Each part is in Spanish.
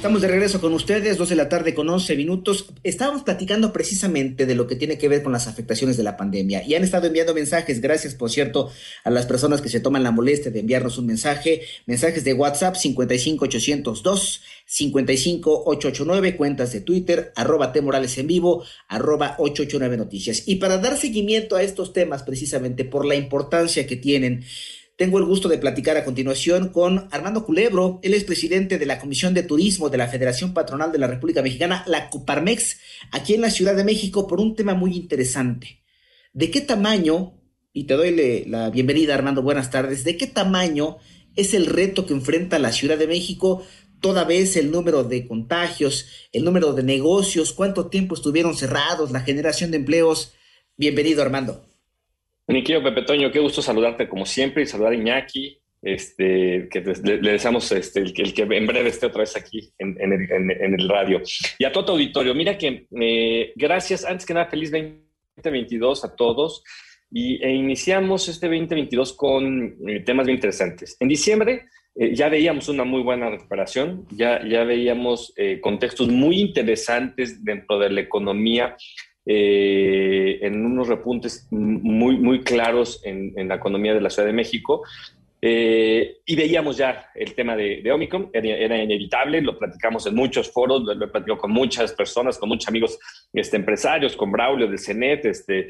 Estamos de regreso con ustedes, 2 de la tarde con 11 minutos. Estábamos platicando precisamente de lo que tiene que ver con las afectaciones de la pandemia y han estado enviando mensajes, gracias por cierto a las personas que se toman la molestia de enviarnos un mensaje, mensajes de WhatsApp 55802, 55889, cuentas de Twitter, arroba T Morales en vivo, arroba 889 Noticias. Y para dar seguimiento a estos temas precisamente por la importancia que tienen, tengo el gusto de platicar a continuación con Armando Culebro. Él es presidente de la Comisión de Turismo de la Federación Patronal de la República Mexicana, la Coparmex, aquí en la Ciudad de México, por un tema muy interesante. ¿De qué tamaño, y te doy la bienvenida Armando, buenas tardes, de qué tamaño es el reto que enfrenta la Ciudad de México toda vez el número de contagios, el número de negocios, cuánto tiempo estuvieron cerrados, la generación de empleos? Bienvenido Armando. Mi querido Pepe Toño, qué gusto saludarte como siempre y saludar a Iñaki, este, que le, deseamos este, el, que en breve esté otra vez aquí en, el, radio. Y a todo tu auditorio, mira que eh, gracias, antes que nada, feliz 2022 a todos. Y e iniciamos este 2022 con eh, temas bien interesantes. En diciembre eh, ya veíamos una muy buena recuperación, ya, ya veíamos contextos muy interesantes dentro de la economía eh, en unos repuntes muy, muy claros en, la economía de la Ciudad de México. Eh, y veíamos ya el tema de, de Omicron, era, inevitable, lo platicamos en muchos foros, lo, he platicado con muchas personas, con muchos amigos este, empresarios, con Braulio de CENET, este,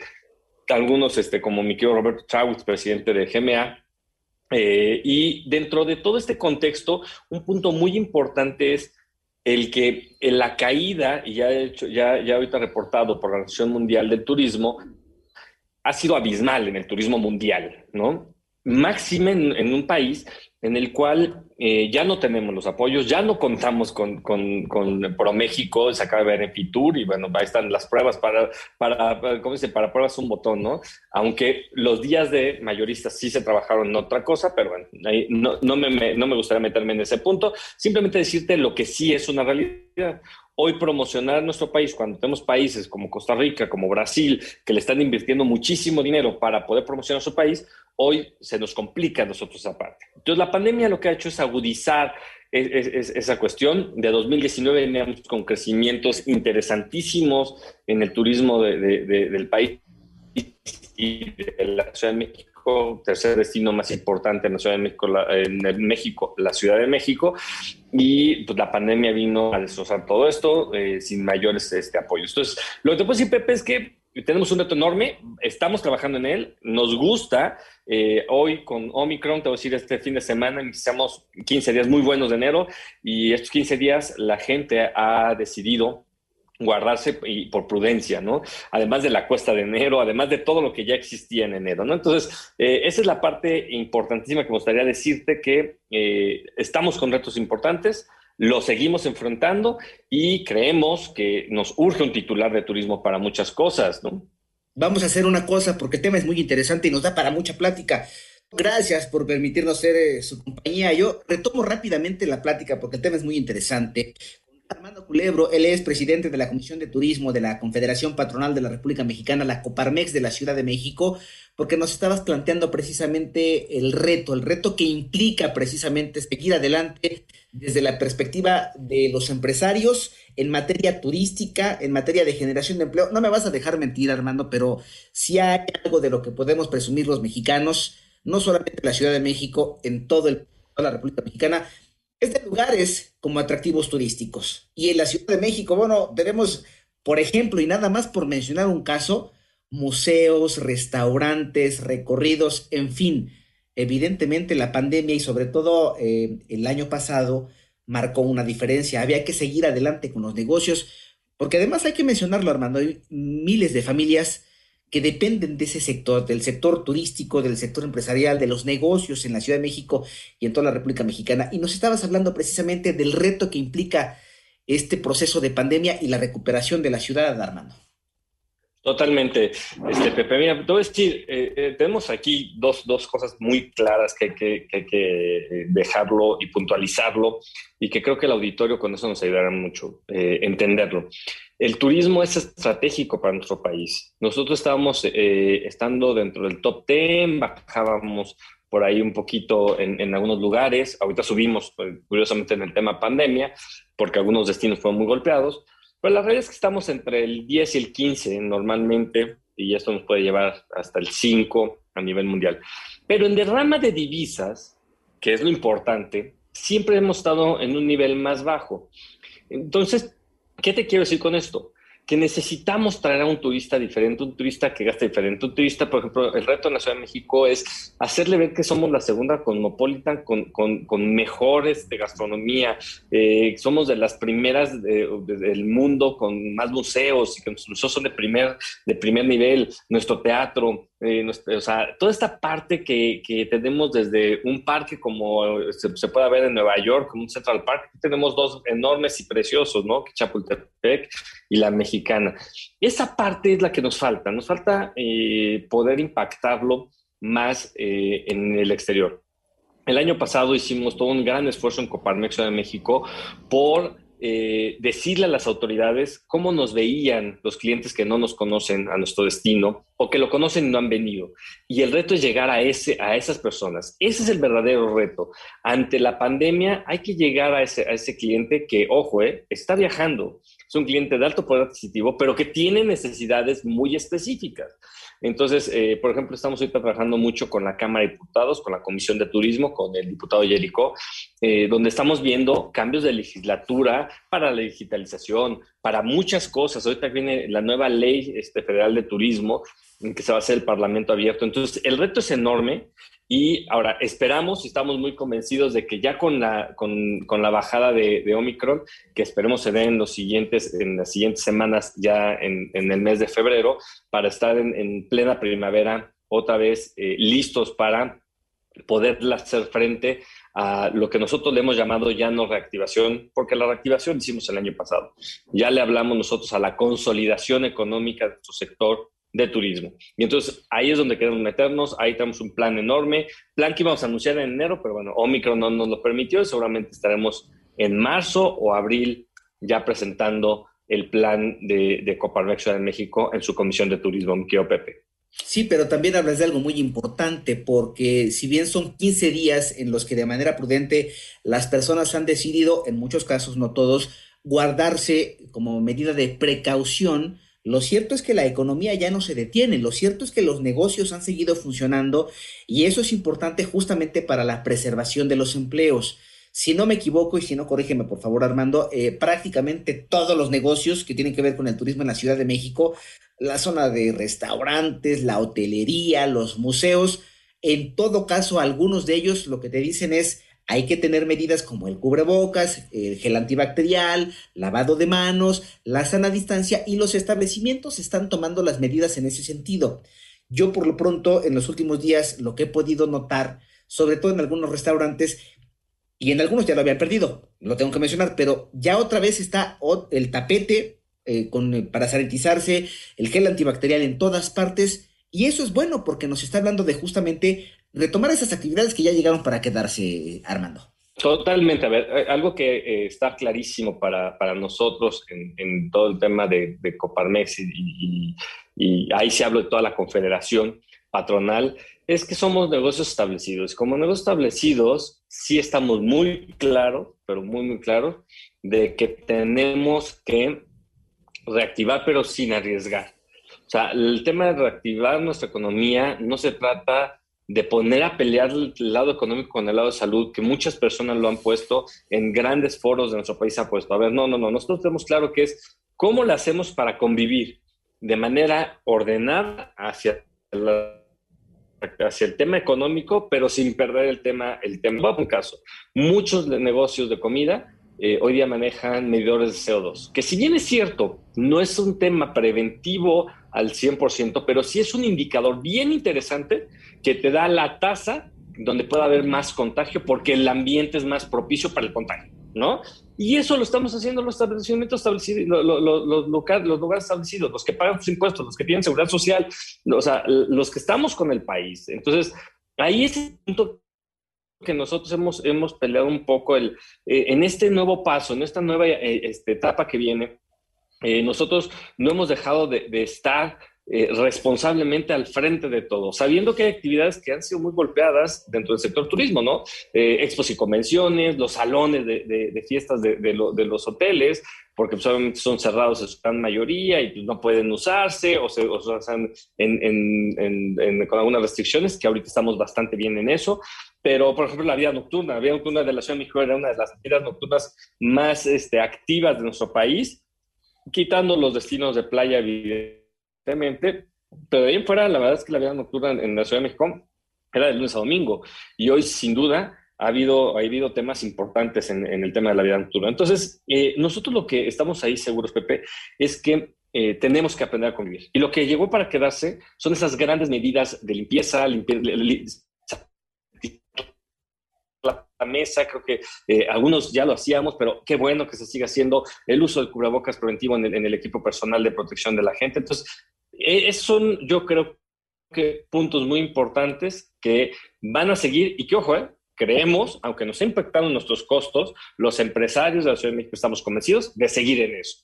algunos este, como mi querido Roberto Chávez, presidente de GMA. Eh, y dentro de todo este contexto, un punto muy importante es el que en la caída, y ya, he hecho, ya, ya ahorita reportado por la Organización Mundial del Turismo, ha sido abismal en el turismo mundial, ¿no? Máxime en un país en el cual eh, ya no tenemos los apoyos, ya no contamos con, con, con ProMéxico, se acaba de ver en Fitur y bueno, ahí están las pruebas para, para, ¿cómo dice? Para pruebas un botón, ¿no? Aunque los días de mayoristas sí se trabajaron en otra cosa, pero bueno, no, no, me, no me gustaría meterme en ese punto, simplemente decirte lo que sí es una realidad hoy promocionar nuestro país, cuando tenemos países como Costa Rica, como Brasil, que le están invirtiendo muchísimo dinero para poder promocionar su país, hoy se nos complica a nosotros esa parte. Entonces, la pandemia lo que ha hecho es agudizar esa cuestión. De 2019 veníamos con crecimientos interesantísimos en el turismo del país y de la Ciudad de México, tercer destino más importante en la Ciudad de México, en México, la Ciudad de México, y pues la pandemia vino a destrozar todo esto eh, sin mayores este, apoyos. Entonces, lo que te puedo decir, Pepe, es que tenemos un reto enorme, estamos trabajando en él, nos gusta. Eh, hoy con Omicron, te voy a decir, este fin de semana iniciamos 15 días muy buenos de enero y estos 15 días la gente ha decidido guardarse y por prudencia, ¿no? Además de la cuesta de enero, además de todo lo que ya existía en enero, ¿no? Entonces, eh, esa es la parte importantísima que me gustaría decirte que eh, estamos con retos importantes, lo seguimos enfrentando y creemos que nos urge un titular de turismo para muchas cosas, ¿no? Vamos a hacer una cosa porque el tema es muy interesante y nos da para mucha plática. Gracias por permitirnos ser eh, su compañía. Yo retomo rápidamente la plática porque el tema es muy interesante. Armando Culebro, él es presidente de la Comisión de Turismo de la Confederación Patronal de la República Mexicana, la Coparmex de la Ciudad de México, porque nos estabas planteando precisamente el reto, el reto que implica precisamente seguir adelante desde la perspectiva de los empresarios en materia turística, en materia de generación de empleo. No me vas a dejar mentir, Armando, pero si hay algo de lo que podemos presumir los mexicanos, no solamente en la Ciudad de México, en todo el, la República Mexicana, es de lugares como atractivos turísticos. Y en la Ciudad de México, bueno, tenemos, por ejemplo, y nada más por mencionar un caso, museos, restaurantes, recorridos, en fin. Evidentemente la pandemia y sobre todo eh, el año pasado marcó una diferencia. Había que seguir adelante con los negocios, porque además hay que mencionarlo, Armando, hay miles de familias que dependen de ese sector, del sector turístico, del sector empresarial, de los negocios en la Ciudad de México y en toda la República Mexicana. Y nos estabas hablando precisamente del reto que implica este proceso de pandemia y la recuperación de la ciudad, Armando. Totalmente. Este, Pepe, mira, te voy a decir, eh, eh, tenemos aquí dos, dos, cosas muy claras que hay que, que, que, eh, dejarlo y puntualizarlo y que creo que el auditorio con eso nos ayudará mucho eh, entenderlo. El turismo es estratégico para nuestro país. Nosotros estábamos eh, estando dentro del top 10, bajábamos por ahí un poquito en, en algunos lugares, ahorita subimos, curiosamente, en el tema pandemia, porque algunos destinos fueron muy golpeados, pero la realidad es que estamos entre el 10 y el 15 normalmente, y esto nos puede llevar hasta el 5 a nivel mundial. Pero en derrama de divisas, que es lo importante, siempre hemos estado en un nivel más bajo. Entonces, ¿qué te quiero decir con esto? Que necesitamos traer a un turista diferente, un turista que gasta diferente. Un turista, por ejemplo, el reto en la Ciudad de México es hacerle ver que somos la segunda cosmopolitan con, con, con mejores de gastronomía. Eh, somos de las primeras de, de, del mundo con más museos y que nuestros museos son de primer, de primer nivel. Nuestro teatro, eh, nuestra, o sea, toda esta parte que, que, tenemos desde un parque como se, se, puede ver en Nueva York, como un Central Park, tenemos dos enormes y preciosos, ¿no? Chapultepec y la Esa parte es la que nos falta, nos falta eh, poder impactarlo más eh, en el exterior. El año pasado hicimos todo un gran esfuerzo en Coparmex de México por eh, decirle a las autoridades cómo nos veían los clientes que no nos conocen a nuestro destino o que lo conocen y no han venido. Y el reto es llegar a, ese, a esas personas. Ese es el verdadero reto. Ante la pandemia hay que llegar a ese, a ese cliente que, ojo, está viajando. Es un cliente de alto poder adquisitivo, pero que tiene necesidades muy específicas. Entonces, eh, por ejemplo, estamos ahorita trabajando mucho con la Cámara de Diputados, con la Comisión de Turismo, con el diputado Yerico, eh, donde estamos viendo cambios de legislatura para la digitalización, para muchas cosas. Ahorita viene la nueva ley este, federal de turismo, en que se va a hacer el Parlamento abierto. Entonces, el reto es enorme y ahora esperamos y estamos muy convencidos de que ya con la, con, con la bajada de, Omicron, que esperemos se dé en, los siguientes, en las siguientes semanas, ya en, en el mes de febrero, para estar en, en plena primavera otra vez eh, listos para poder hacer frente a lo que nosotros le hemos llamado ya no reactivación, porque la reactivación hicimos el año pasado. Ya le hablamos nosotros a la consolidación económica de su sector de turismo. Y entonces ahí es donde queremos meternos, ahí tenemos un plan enorme, plan que íbamos a anunciar en enero, pero bueno, Omicron no nos lo permitió, seguramente estaremos en marzo o abril ya presentando el plan de, de Coparmex Ciudad de México en su comisión de turismo, mi querido Pepe. Sí, pero también hablas de algo muy importante, porque si bien son 15 días en los que de manera prudente las personas han decidido, en muchos casos, no todos, guardarse como medida de precaución, lo cierto es que la economía ya no se detiene, lo cierto es que los negocios han seguido funcionando y eso es importante justamente para la preservación de los empleos. Si no me equivoco y si no, corrígeme por favor Armando, eh, prácticamente todos los negocios que tienen que ver con el turismo en la Ciudad de México, la zona de restaurantes, la hotelería, los museos, en todo caso algunos de ellos lo que te dicen es hay que tener medidas como el cubrebocas, el gel antibacterial, lavado de manos, la sana distancia y los establecimientos están tomando las medidas en ese sentido. Yo por lo pronto en los últimos días lo que he podido notar, sobre todo en algunos restaurantes, y en algunos ya lo habían perdido, lo tengo que mencionar, pero ya otra vez está el tapete eh, con, para sanitizarse, el gel antibacterial en todas partes, y eso es bueno porque nos está hablando de justamente retomar esas actividades que ya llegaron para quedarse, Armando. Totalmente, a ver, eh, algo que eh, está clarísimo para, para nosotros en, en, todo el tema de, de Coparmex y, y, y, ahí se habla de toda la confederación patronal, es que somos negocios establecidos. Como negocios establecidos, sí estamos muy claros, pero muy, muy claros, de que tenemos que reactivar, pero sin arriesgar. O sea, el tema de reactivar nuestra economía no se trata de poner a pelear el lado económico con el lado de salud, que muchas personas lo han puesto en grandes foros de nuestro país, ha puesto. A ver, no, no, no, nosotros tenemos claro que es cómo lo hacemos para convivir de manera ordenada hacia, la, hacia el tema económico, pero sin perder el tema, el tema. Un caso, muchos negocios de comida eh, hoy día manejan medidores de CO2, que si bien es cierto, no es un tema preventivo al 100%, pero sí es un indicador bien interesante que te da la tasa donde pueda haber más contagio porque el ambiente es más propicio para el contagio. ¿no? Y eso lo estamos haciendo los establecimientos establecidos, los, lugares, los lugares establecidos, los que pagan sus impuestos, los que tienen seguridad social, o sea, los que estamos con el país. Entonces, ahí es el punto que nosotros hemos, hemos peleado un poco el, eh, en este nuevo paso, en esta nueva eh, este, etapa que viene. Eh, nosotros no hemos dejado de, de estar eh, responsablemente al frente de todo, sabiendo que hay actividades que han sido muy golpeadas dentro del sector turismo, ¿no? Eh, expos y convenciones, los salones de, fiestas de, los hoteles, porque solamente son cerrados en su gran mayoría y pues, no pueden usarse o se, usan con algunas restricciones, que ahorita estamos bastante bien en eso. Pero, por ejemplo, la vida nocturna, la vida nocturna de la Ciudad de México era una de las vidas nocturnas más este, activas de nuestro país, quitando los destinos de playa, pero de ahí en fuera, la verdad es que la vida nocturna en, la Ciudad de México era de lunes a domingo. Y hoy, sin duda, ha habido, ha habido temas importantes en, el tema de la vida nocturna. Entonces, eh, nosotros lo que estamos ahí seguros, Pepe, es que eh, tenemos que aprender a convivir. Y lo que llegó para quedarse son esas grandes medidas de limpieza, la mesa, creo que eh, algunos ya lo hacíamos, pero qué bueno que se siga haciendo el uso del cubrebocas preventivo en el, equipo personal de protección de la gente. Entonces, eh, son, yo creo que puntos muy importantes que van a seguir y que, ojo, eh, creemos, aunque nos ha impactado en nuestros costos, los empresarios de la Ciudad de México estamos convencidos de seguir en eso.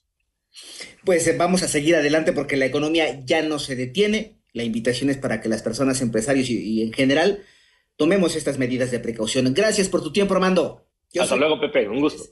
Pues vamos a seguir adelante porque la economía ya no se detiene. La invitación es para que las personas, empresarios y en general tomemos estas medidas de precaución. Gracias por tu tiempo, Armando. Hasta luego, Pepe. Un gusto.